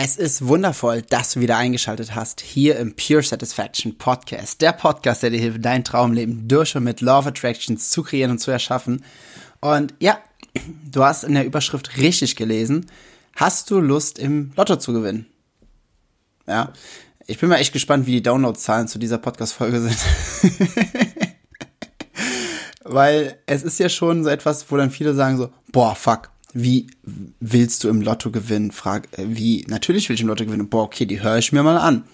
Es ist wundervoll, dass du wieder eingeschaltet hast hier im Pure Satisfaction Podcast. Der Podcast, der dir hilft, dein Traumleben durch und mit of Attractions zu kreieren und zu erschaffen. Und ja, du hast in der Überschrift richtig gelesen. Hast du Lust, im Lotto zu gewinnen? Ja, ich bin mal echt gespannt, wie die Downloadzahlen zu dieser Podcast-Folge sind. Weil es ist ja schon so etwas, wo dann viele sagen so, boah, fuck, wie willst du im Lotto gewinnen? Frag, äh, wie, natürlich will ich im Lotto gewinnen. Boah, okay, die höre ich mir mal an.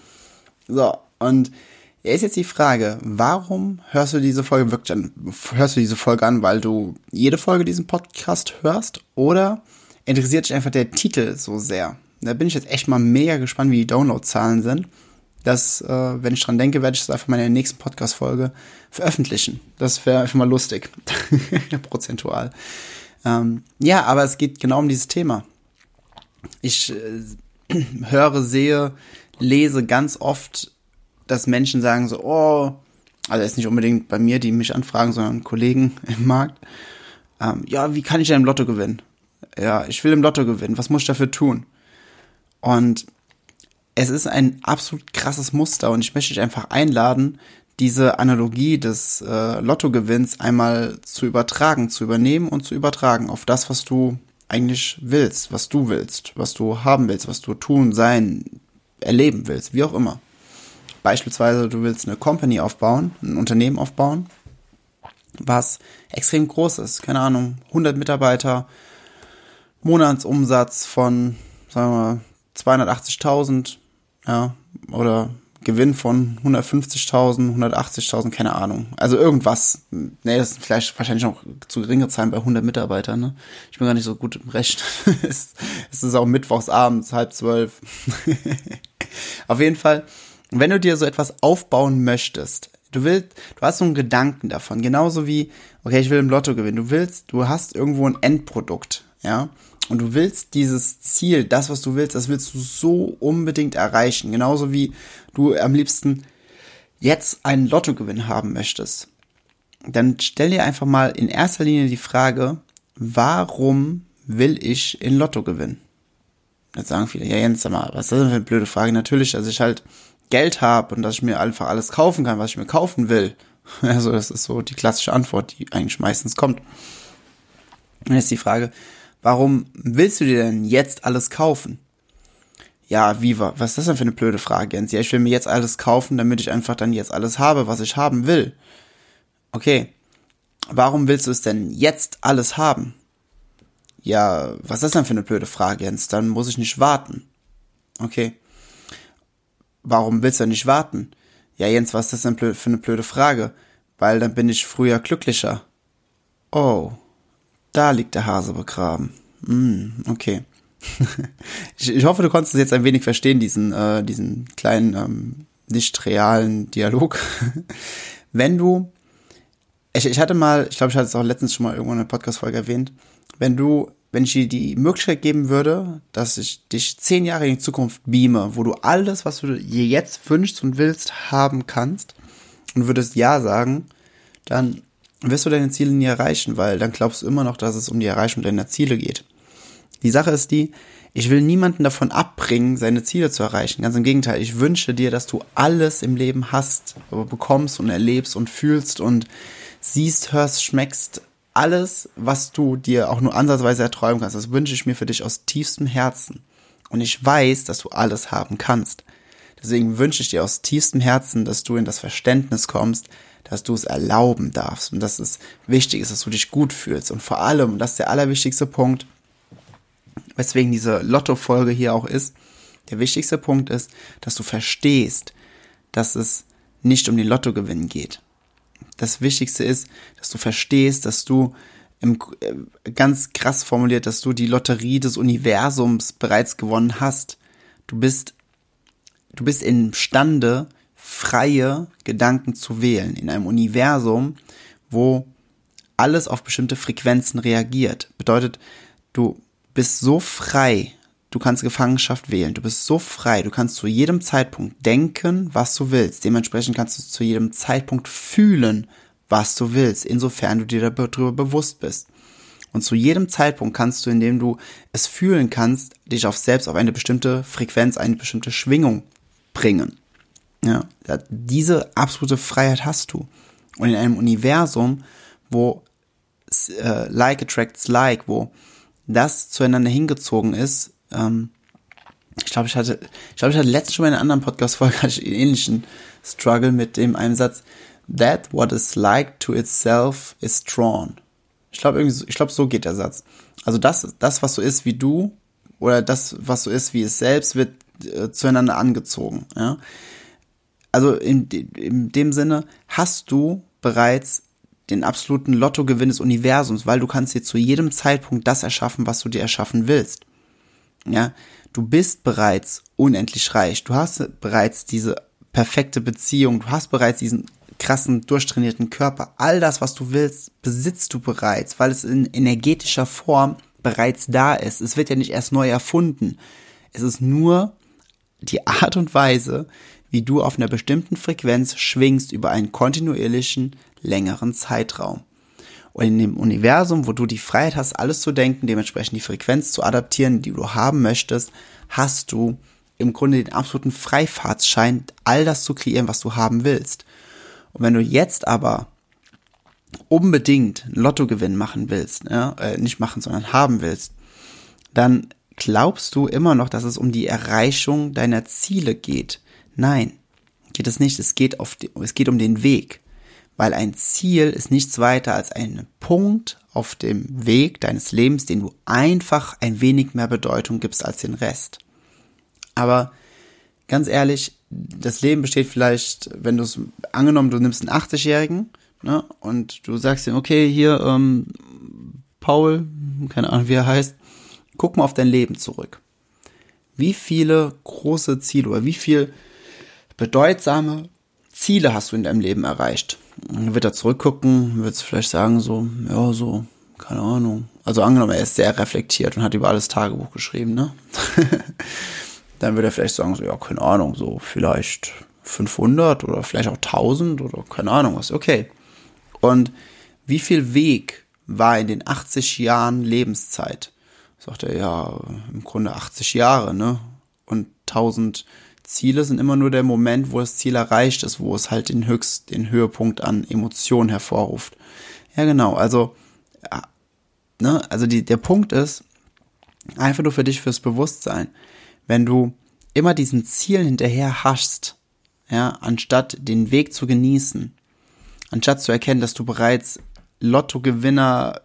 So, und ist jetzt die Frage, warum hörst du diese Folge wirklich an? Hörst du diese Folge an, weil du jede Folge diesen Podcast hörst? Oder interessiert dich einfach der Titel so sehr? Da bin ich jetzt echt mal mega gespannt, wie die Downloadzahlen sind dass, äh, wenn ich dran denke, werde ich es einfach mal in der nächsten Podcast-Folge veröffentlichen. Das wäre einfach mal lustig. Prozentual. Ähm, ja, aber es geht genau um dieses Thema. Ich äh, höre, sehe, lese ganz oft, dass Menschen sagen so, oh, also jetzt nicht unbedingt bei mir, die mich anfragen, sondern Kollegen im Markt. Ähm, ja, wie kann ich denn im Lotto gewinnen? Ja, ich will im Lotto gewinnen. Was muss ich dafür tun? Und es ist ein absolut krasses Muster und ich möchte dich einfach einladen, diese Analogie des äh, Lottogewinns einmal zu übertragen, zu übernehmen und zu übertragen auf das, was du eigentlich willst, was du willst, was du haben willst, was du tun, sein, erleben willst, wie auch immer. Beispielsweise, du willst eine Company aufbauen, ein Unternehmen aufbauen, was extrem groß ist, keine Ahnung, 100 Mitarbeiter, Monatsumsatz von, sagen wir, 280.000, ja, oder Gewinn von 150.000, 180.000, keine Ahnung. Also irgendwas. Nee, das ist vielleicht wahrscheinlich noch zu geringe Zahlen bei 100 Mitarbeitern, ne? Ich bin gar nicht so gut im Recht. es ist auch mittwochs abends, halb zwölf. Auf jeden Fall, wenn du dir so etwas aufbauen möchtest, du willst, du hast so einen Gedanken davon, genauso wie, okay, ich will im Lotto gewinnen. Du willst, du hast irgendwo ein Endprodukt, ja? Und du willst dieses Ziel, das, was du willst, das willst du so unbedingt erreichen. Genauso wie du am liebsten jetzt einen Lottogewinn haben möchtest. Dann stell dir einfach mal in erster Linie die Frage, warum will ich in Lotto gewinnen? Jetzt sagen viele, ja Jens, sag mal, was ist das für eine blöde Frage? Natürlich, dass ich halt Geld habe und dass ich mir einfach alles kaufen kann, was ich mir kaufen will. Also das ist so die klassische Antwort, die eigentlich meistens kommt. Und jetzt die Frage, Warum willst du dir denn jetzt alles kaufen? Ja, war, was ist das denn für eine blöde Frage, Jens? Ja, ich will mir jetzt alles kaufen, damit ich einfach dann jetzt alles habe, was ich haben will. Okay. Warum willst du es denn jetzt alles haben? Ja, was ist das denn für eine blöde Frage, Jens? Dann muss ich nicht warten. Okay. Warum willst du denn nicht warten? Ja, Jens, was ist das denn für eine blöde Frage? Weil dann bin ich früher glücklicher. Oh. Da liegt der Hase begraben. Mm, okay. ich, ich, hoffe, du konntest es jetzt ein wenig verstehen, diesen, äh, diesen kleinen, ähm, nicht realen Dialog. wenn du, ich, ich hatte mal, ich glaube, ich hatte es auch letztens schon mal irgendwo in einer Podcast-Folge erwähnt, wenn du, wenn ich dir die Möglichkeit geben würde, dass ich dich zehn Jahre in die Zukunft beame, wo du alles, was du dir jetzt wünschst und willst, haben kannst und würdest Ja sagen, dann wirst du deine Ziele nie erreichen, weil dann glaubst du immer noch, dass es um die Erreichung deiner Ziele geht. Die Sache ist die, ich will niemanden davon abbringen, seine Ziele zu erreichen. Ganz im Gegenteil, ich wünsche dir, dass du alles im Leben hast, bekommst und erlebst und fühlst und siehst, hörst, schmeckst. Alles, was du dir auch nur ansatzweise erträumen kannst, das wünsche ich mir für dich aus tiefstem Herzen. Und ich weiß, dass du alles haben kannst. Deswegen wünsche ich dir aus tiefstem Herzen, dass du in das Verständnis kommst, dass du es erlauben darfst und dass es wichtig ist, dass du dich gut fühlst. Und vor allem, und das ist der allerwichtigste Punkt, weswegen diese Lotto-Folge hier auch ist, der wichtigste Punkt ist, dass du verstehst, dass es nicht um den Lottogewinn geht. Das Wichtigste ist, dass du verstehst, dass du im, äh, ganz krass formuliert, dass du die Lotterie des Universums bereits gewonnen hast. Du bist, du bist imstande, freie Gedanken zu wählen in einem Universum, wo alles auf bestimmte Frequenzen reagiert. Bedeutet, du bist so frei, du kannst Gefangenschaft wählen, du bist so frei, du kannst zu jedem Zeitpunkt denken, was du willst. Dementsprechend kannst du zu jedem Zeitpunkt fühlen, was du willst, insofern du dir darüber bewusst bist. Und zu jedem Zeitpunkt kannst du, indem du es fühlen kannst, dich auf selbst auf eine bestimmte Frequenz, eine bestimmte Schwingung bringen. Ja, diese absolute Freiheit hast du. Und in einem Universum, wo äh, like attracts like, wo das zueinander hingezogen ist, ähm, ich glaube, ich hatte, ich glaube, ich hatte letztens schon mal in einer anderen Podcast-Folge einen ähnlichen Struggle mit dem einen Satz, that what is like to itself is drawn. Ich glaube, irgendwie, ich glaube, so geht der Satz. Also das, das, was so ist wie du, oder das, was so ist wie es selbst, wird äh, zueinander angezogen. Ja? Also in, in dem Sinne hast du bereits den absoluten Lottogewinn des Universums, weil du kannst dir zu jedem Zeitpunkt das erschaffen, was du dir erschaffen willst. Ja, du bist bereits unendlich reich. Du hast bereits diese perfekte Beziehung. Du hast bereits diesen krassen, durchtrainierten Körper. All das, was du willst, besitzt du bereits, weil es in energetischer Form bereits da ist. Es wird ja nicht erst neu erfunden. Es ist nur die Art und Weise, wie du auf einer bestimmten Frequenz schwingst über einen kontinuierlichen, längeren Zeitraum. Und in dem Universum, wo du die Freiheit hast, alles zu denken, dementsprechend die Frequenz zu adaptieren, die du haben möchtest, hast du im Grunde den absoluten Freifahrtsschein, all das zu kreieren, was du haben willst. Und wenn du jetzt aber unbedingt einen Lottogewinn machen willst, ja, äh, nicht machen, sondern haben willst, dann glaubst du immer noch, dass es um die Erreichung deiner Ziele geht. Nein, geht es nicht. Es geht, auf es geht um den Weg weil ein Ziel ist nichts weiter als ein Punkt auf dem Weg deines Lebens, den du einfach ein wenig mehr Bedeutung gibst als den Rest. Aber ganz ehrlich, das Leben besteht vielleicht, wenn du es angenommen, du nimmst einen 80-Jährigen ne, und du sagst ihm, okay, hier, ähm, Paul, keine Ahnung, wie er heißt, guck mal auf dein Leben zurück. Wie viele große Ziele oder wie viel bedeutsame Ziele hast du in deinem Leben erreicht? wird er zurückgucken, wird vielleicht sagen so, ja, so, keine Ahnung. Also angenommen, er ist sehr reflektiert und hat über alles Tagebuch geschrieben, ne? Dann wird er vielleicht sagen so, ja, keine Ahnung, so vielleicht 500 oder vielleicht auch 1000 oder keine Ahnung was. Okay. Und wie viel Weg war in den 80 Jahren Lebenszeit? Sagt er, ja, im Grunde 80 Jahre, ne? Und 1000 Ziele sind immer nur der Moment, wo das Ziel erreicht ist, wo es halt den höchst, den Höhepunkt an Emotionen hervorruft. Ja, genau. Also, ja, ne, also die, der Punkt ist, einfach nur für dich fürs Bewusstsein. Wenn du immer diesen Zielen hinterher haschst, ja, anstatt den Weg zu genießen, anstatt zu erkennen, dass du bereits Lottogewinner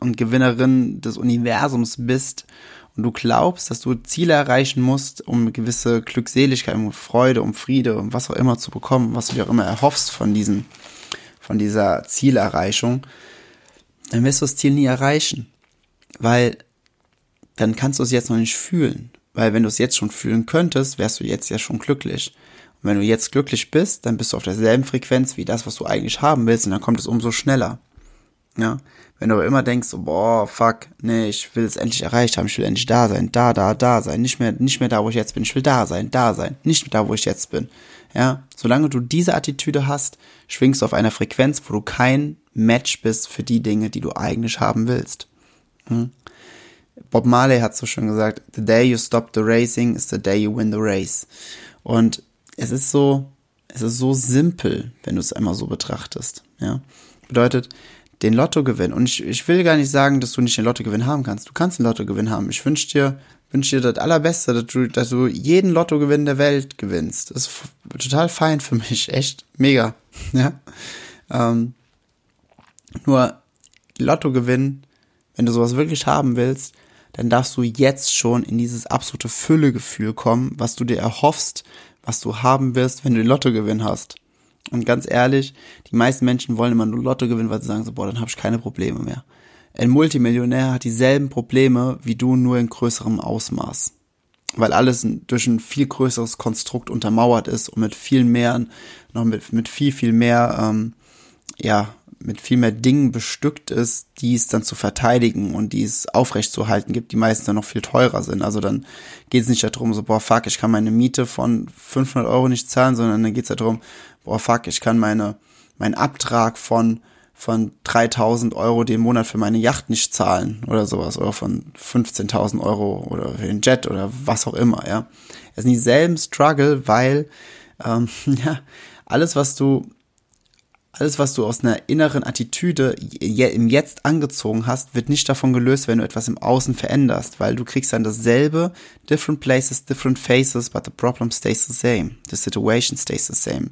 und Gewinnerin des Universums bist und du glaubst, dass du Ziele erreichen musst, um gewisse Glückseligkeit, um Freude, um Friede, um was auch immer zu bekommen, was du dir auch immer erhoffst von diesem, von dieser Zielerreichung, dann wirst du das Ziel nie erreichen. Weil dann kannst du es jetzt noch nicht fühlen. Weil wenn du es jetzt schon fühlen könntest, wärst du jetzt ja schon glücklich. Und wenn du jetzt glücklich bist, dann bist du auf derselben Frequenz wie das, was du eigentlich haben willst, und dann kommt es umso schneller. Ja. Wenn du aber immer denkst, so, boah, fuck, nee, ich will es endlich erreicht haben, ich will endlich da sein, da, da, da sein, nicht mehr, nicht mehr da, wo ich jetzt bin, ich will da sein, da sein, nicht mehr da, wo ich jetzt bin. Ja, solange du diese Attitüde hast, schwingst du auf einer Frequenz, wo du kein Match bist für die Dinge, die du eigentlich haben willst. Hm? Bob Marley hat so schön gesagt, the day you stop the racing is the day you win the race. Und es ist so, es ist so simpel, wenn du es einmal so betrachtest. Ja, bedeutet, den Lottogewinn. Und ich, ich will gar nicht sagen, dass du nicht den Lottogewinn haben kannst. Du kannst den Lottogewinn haben. Ich wünsche dir, wünsche dir das Allerbeste, dass du, dass du jeden Lottogewinn der Welt gewinnst. Das ist total fein für mich. Echt mega. Ja. Ähm, nur Lottogewinn, wenn du sowas wirklich haben willst, dann darfst du jetzt schon in dieses absolute Füllegefühl kommen, was du dir erhoffst, was du haben wirst, wenn du den Lottogewinn hast. Und ganz ehrlich, die meisten Menschen wollen immer nur Lotto gewinnen, weil sie sagen so, boah, dann habe ich keine Probleme mehr. ein Multimillionär hat dieselben Probleme wie du, nur in größerem Ausmaß. Weil alles durch ein viel größeres Konstrukt untermauert ist und mit viel mehr, noch mit, mit viel, viel mehr, ähm, ja, mit viel mehr Dingen bestückt ist, die es dann zu verteidigen und die es aufrechtzuerhalten gibt, die meistens dann noch viel teurer sind. Also dann geht es nicht darum, so, boah, fuck, ich kann meine Miete von 500 Euro nicht zahlen, sondern dann geht es darum, boah, fuck, ich kann meine, meinen Abtrag von von 3000 Euro den Monat für meine Yacht nicht zahlen oder sowas oder von 15.000 Euro oder für den Jet oder was auch immer, ja. Es sind dieselben Struggle, weil, ähm, ja, alles, was du, alles, was du aus einer inneren Attitüde im Jetzt angezogen hast, wird nicht davon gelöst, wenn du etwas im Außen veränderst, weil du kriegst dann dasselbe, different places, different faces, but the problem stays the same. The situation stays the same.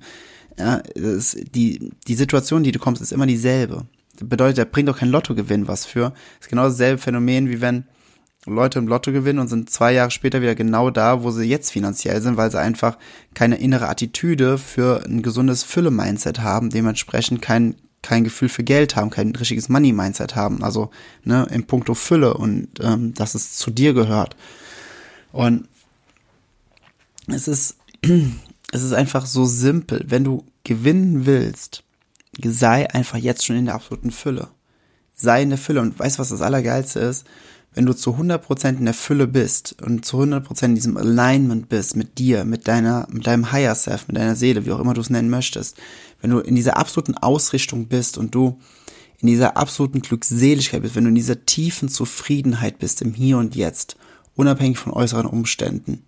Ja, die, die Situation, die du kommst, ist immer dieselbe. Das bedeutet, da bringt auch kein Lottogewinn was für. Das ist genau dasselbe Phänomen, wie wenn Leute im Lotto gewinnen und sind zwei Jahre später wieder genau da, wo sie jetzt finanziell sind, weil sie einfach keine innere Attitüde für ein gesundes Fülle-Mindset haben, dementsprechend kein, kein Gefühl für Geld haben, kein richtiges Money-Mindset haben, also ne, in puncto Fülle und ähm, dass es zu dir gehört. Und es ist es ist einfach so simpel. Wenn du gewinnen willst, sei einfach jetzt schon in der absoluten Fülle. Sei in der Fülle. Und weißt was das Allergeilste ist? Wenn du zu 100% in der Fülle bist und zu 100% in diesem Alignment bist mit dir, mit deiner, mit deinem Higher Self, mit deiner Seele, wie auch immer du es nennen möchtest, wenn du in dieser absoluten Ausrichtung bist und du in dieser absoluten Glückseligkeit bist, wenn du in dieser tiefen Zufriedenheit bist im Hier und Jetzt, unabhängig von äußeren Umständen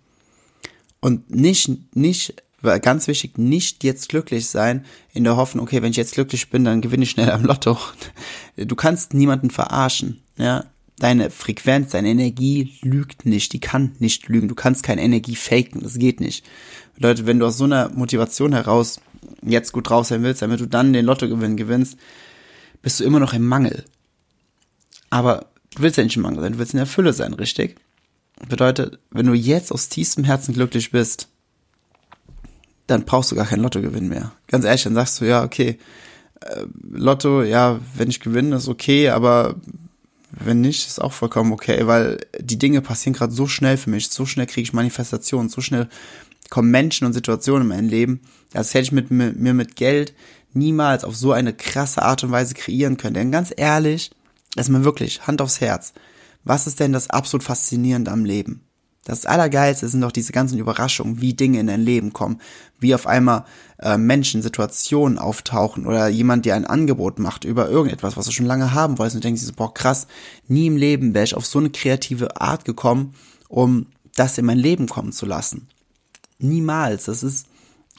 und nicht, nicht ganz wichtig, nicht jetzt glücklich sein, in der Hoffnung, okay, wenn ich jetzt glücklich bin, dann gewinne ich schnell am Lotto. Du kannst niemanden verarschen, ja. Deine Frequenz, deine Energie lügt nicht, die kann nicht lügen. Du kannst keine Energie faken, das geht nicht. Leute, wenn du aus so einer Motivation heraus jetzt gut drauf sein willst, damit du dann den Lottogewinn gewinnst, bist du immer noch im Mangel. Aber du willst ja nicht im Mangel sein, du willst in der Fülle sein, richtig? Bedeutet, wenn du jetzt aus tiefstem Herzen glücklich bist, dann brauchst du gar kein Lottogewinn mehr. Ganz ehrlich, dann sagst du, ja, okay, äh, Lotto, ja, wenn ich gewinne, ist okay, aber wenn nicht, ist auch vollkommen okay, weil die Dinge passieren gerade so schnell für mich, so schnell kriege ich Manifestationen, so schnell kommen Menschen und Situationen in mein Leben, das hätte ich mit, mit, mir mit Geld niemals auf so eine krasse Art und Weise kreieren können. Denn ganz ehrlich, erstmal wirklich, Hand aufs Herz, was ist denn das absolut Faszinierende am Leben? Das Allergeilste sind doch diese ganzen Überraschungen, wie Dinge in dein Leben kommen, wie auf einmal äh, Menschen, Situationen auftauchen oder jemand dir ein Angebot macht über irgendetwas, was du schon lange haben wolltest und denkst so, boah, krass, nie im Leben wäre ich auf so eine kreative Art gekommen, um das in mein Leben kommen zu lassen. Niemals. Das ist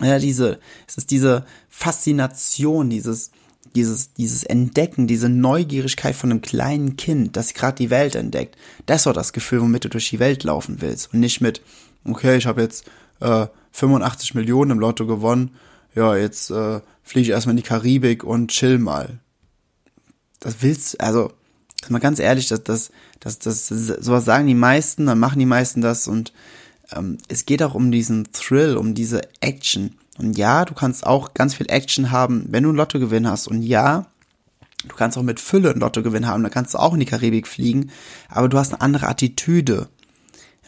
ja diese, es ist diese Faszination, dieses, dieses, dieses Entdecken, diese Neugierigkeit von einem kleinen Kind, das gerade die Welt entdeckt, das doch das Gefühl, womit du durch die Welt laufen willst. Und nicht mit, okay, ich habe jetzt äh, 85 Millionen im Lotto gewonnen, ja, jetzt äh, fliege ich erstmal in die Karibik und chill mal. Das willst, also, mal ganz ehrlich, das, das, das, das, sowas sagen die meisten, dann machen die meisten das und ähm, es geht auch um diesen Thrill, um diese Action. Und ja, du kannst auch ganz viel Action haben, wenn du einen Lottogewinn hast. Und ja, du kannst auch mit Fülle einen Lottogewinn haben, da kannst du auch in die Karibik fliegen, aber du hast eine andere Attitüde.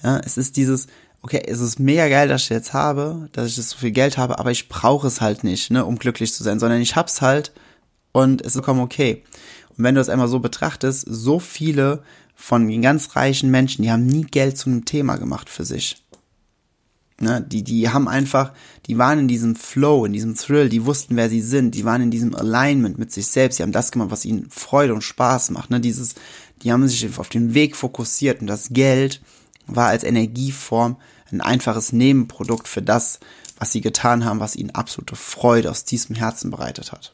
Ja, es ist dieses, okay, es ist mega geil, dass ich jetzt habe, dass ich jetzt so viel Geld habe, aber ich brauche es halt nicht, ne, um glücklich zu sein, sondern ich hab's halt und es ist vollkommen okay. Und wenn du es einmal so betrachtest, so viele von den ganz reichen Menschen, die haben nie Geld zu einem Thema gemacht für sich. Ne, die, die haben einfach, die waren in diesem Flow, in diesem Thrill, die wussten, wer sie sind, die waren in diesem Alignment mit sich selbst, die haben das gemacht, was ihnen Freude und Spaß macht. Ne, dieses, die haben sich auf den Weg fokussiert und das Geld war als Energieform ein einfaches Nebenprodukt für das, was sie getan haben, was ihnen absolute Freude aus tiefstem Herzen bereitet hat.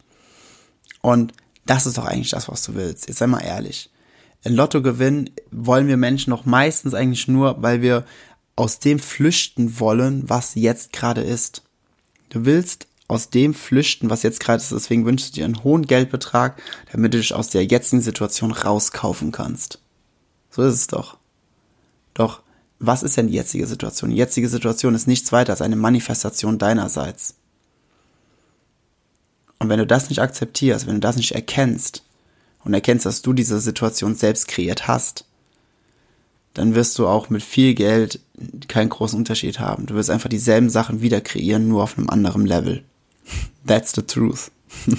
Und das ist doch eigentlich das, was du willst. Jetzt sei mal ehrlich. Ein Lottogewinn wollen wir Menschen doch meistens eigentlich nur, weil wir aus dem flüchten wollen, was jetzt gerade ist. Du willst aus dem flüchten, was jetzt gerade ist, deswegen wünschst du dir einen hohen Geldbetrag, damit du dich aus der jetzigen Situation rauskaufen kannst. So ist es doch. Doch, was ist denn die jetzige Situation? Die jetzige Situation ist nichts weiter als eine Manifestation deinerseits. Und wenn du das nicht akzeptierst, wenn du das nicht erkennst und erkennst, dass du diese Situation selbst kreiert hast, dann wirst du auch mit viel Geld keinen großen Unterschied haben. Du wirst einfach dieselben Sachen wieder kreieren, nur auf einem anderen Level. That's the truth.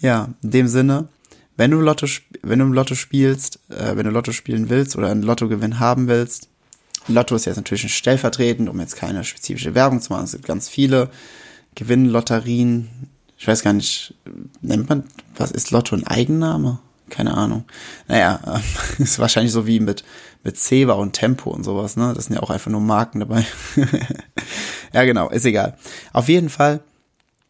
ja, in dem Sinne, wenn du Lotto, wenn du Lotto spielst, äh, wenn du Lotto spielen willst oder einen Lottogewinn haben willst, Lotto ist jetzt natürlich ein stellvertretend, um jetzt keine spezifische Werbung zu machen. Es gibt ganz viele Gewinnlotterien. Ich weiß gar nicht, nennt man, was ist Lotto ein Eigenname? Keine Ahnung. Naja, äh, ist wahrscheinlich so wie mit, mit Ceva und Tempo und sowas, ne? Das sind ja auch einfach nur Marken dabei. ja, genau, ist egal. Auf jeden Fall,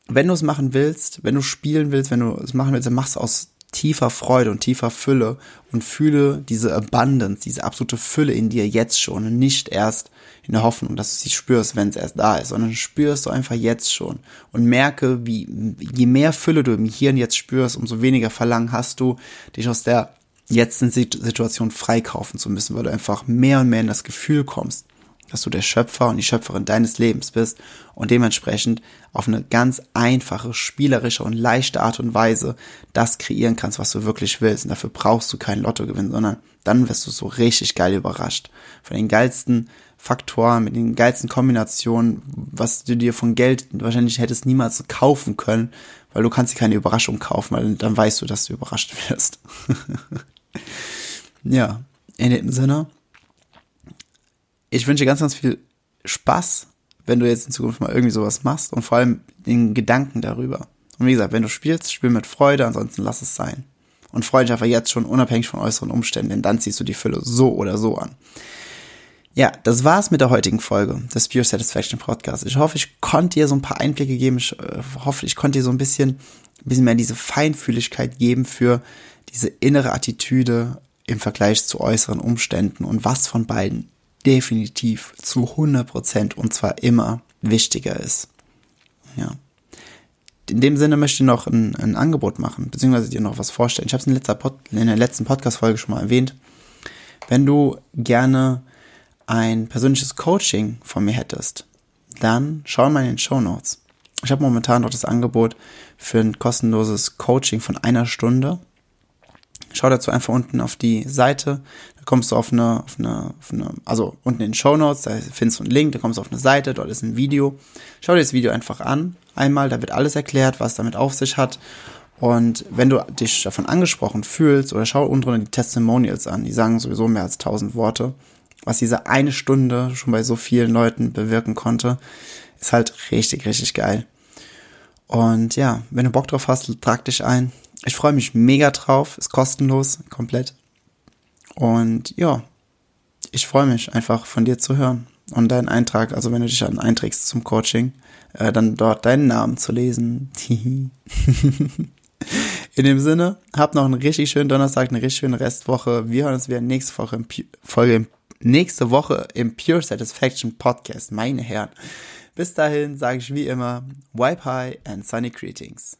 wenn du es machen willst, wenn du spielen willst, wenn du es machen willst, dann machst du aus tiefer Freude und tiefer Fülle und fühle diese Abundance, diese absolute Fülle in dir jetzt schon und nicht erst in der Hoffnung, dass du sie spürst, wenn es erst da ist, sondern spürst du einfach jetzt schon und merke, wie je mehr Fülle du im Hirn jetzt spürst, umso weniger Verlangen hast du, dich aus der jetzigen Situation freikaufen zu müssen, weil du einfach mehr und mehr in das Gefühl kommst, dass du der Schöpfer und die Schöpferin deines Lebens bist und dementsprechend auf eine ganz einfache, spielerische und leichte Art und Weise das kreieren kannst, was du wirklich willst. Und dafür brauchst du kein Lotto gewinnen, sondern dann wirst du so richtig geil überrascht. Von den geilsten Faktoren, mit den geilsten Kombinationen, was du dir von Geld wahrscheinlich hättest niemals kaufen können, weil du kannst dir keine Überraschung kaufen, weil dann weißt du, dass du überrascht wirst. ja, in dem Sinne ich wünsche ganz, ganz viel Spaß, wenn du jetzt in Zukunft mal irgendwie sowas machst und vor allem den Gedanken darüber. Und wie gesagt, wenn du spielst, spiel mit Freude, ansonsten lass es sein. Und freu dich einfach jetzt schon unabhängig von äußeren Umständen, denn dann ziehst du die Fülle so oder so an. Ja, das war's mit der heutigen Folge des Pure Satisfaction Podcast. Ich hoffe, ich konnte dir so ein paar Einblicke geben. Ich äh, hoffe, ich konnte dir so ein bisschen, ein bisschen mehr diese Feinfühligkeit geben für diese innere Attitüde im Vergleich zu äußeren Umständen und was von beiden definitiv zu 100 Prozent und zwar immer wichtiger ist. Ja. In dem Sinne möchte ich noch ein, ein Angebot machen, beziehungsweise dir noch was vorstellen. Ich habe es in, in der letzten Podcast-Folge schon mal erwähnt. Wenn du gerne ein persönliches Coaching von mir hättest, dann schau mal in den Show Notes. Ich habe momentan noch das Angebot für ein kostenloses Coaching von einer Stunde. Schau dazu einfach unten auf die Seite kommst du auf eine, auf eine, auf eine also unten in den Show Notes, da findest du einen Link, da kommst du auf eine Seite, dort ist ein Video. Schau dir das Video einfach an, einmal, da wird alles erklärt, was damit auf sich hat. Und wenn du dich davon angesprochen fühlst, oder schau unten die Testimonials an, die sagen sowieso mehr als tausend Worte, was diese eine Stunde schon bei so vielen Leuten bewirken konnte, ist halt richtig, richtig geil. Und ja, wenn du Bock drauf hast, trag dich ein. Ich freue mich mega drauf, ist kostenlos, komplett. Und ja, ich freue mich einfach von dir zu hören und deinen Eintrag, also wenn du dich dann einträgst zum Coaching, äh, dann dort deinen Namen zu lesen. In dem Sinne, habt noch einen richtig schönen Donnerstag, eine richtig schöne Restwoche. Wir hören uns wieder nächste Woche im Folge nächste Woche im Pure Satisfaction Podcast, meine Herren. Bis dahin sage ich wie immer, wipe high and sunny greetings.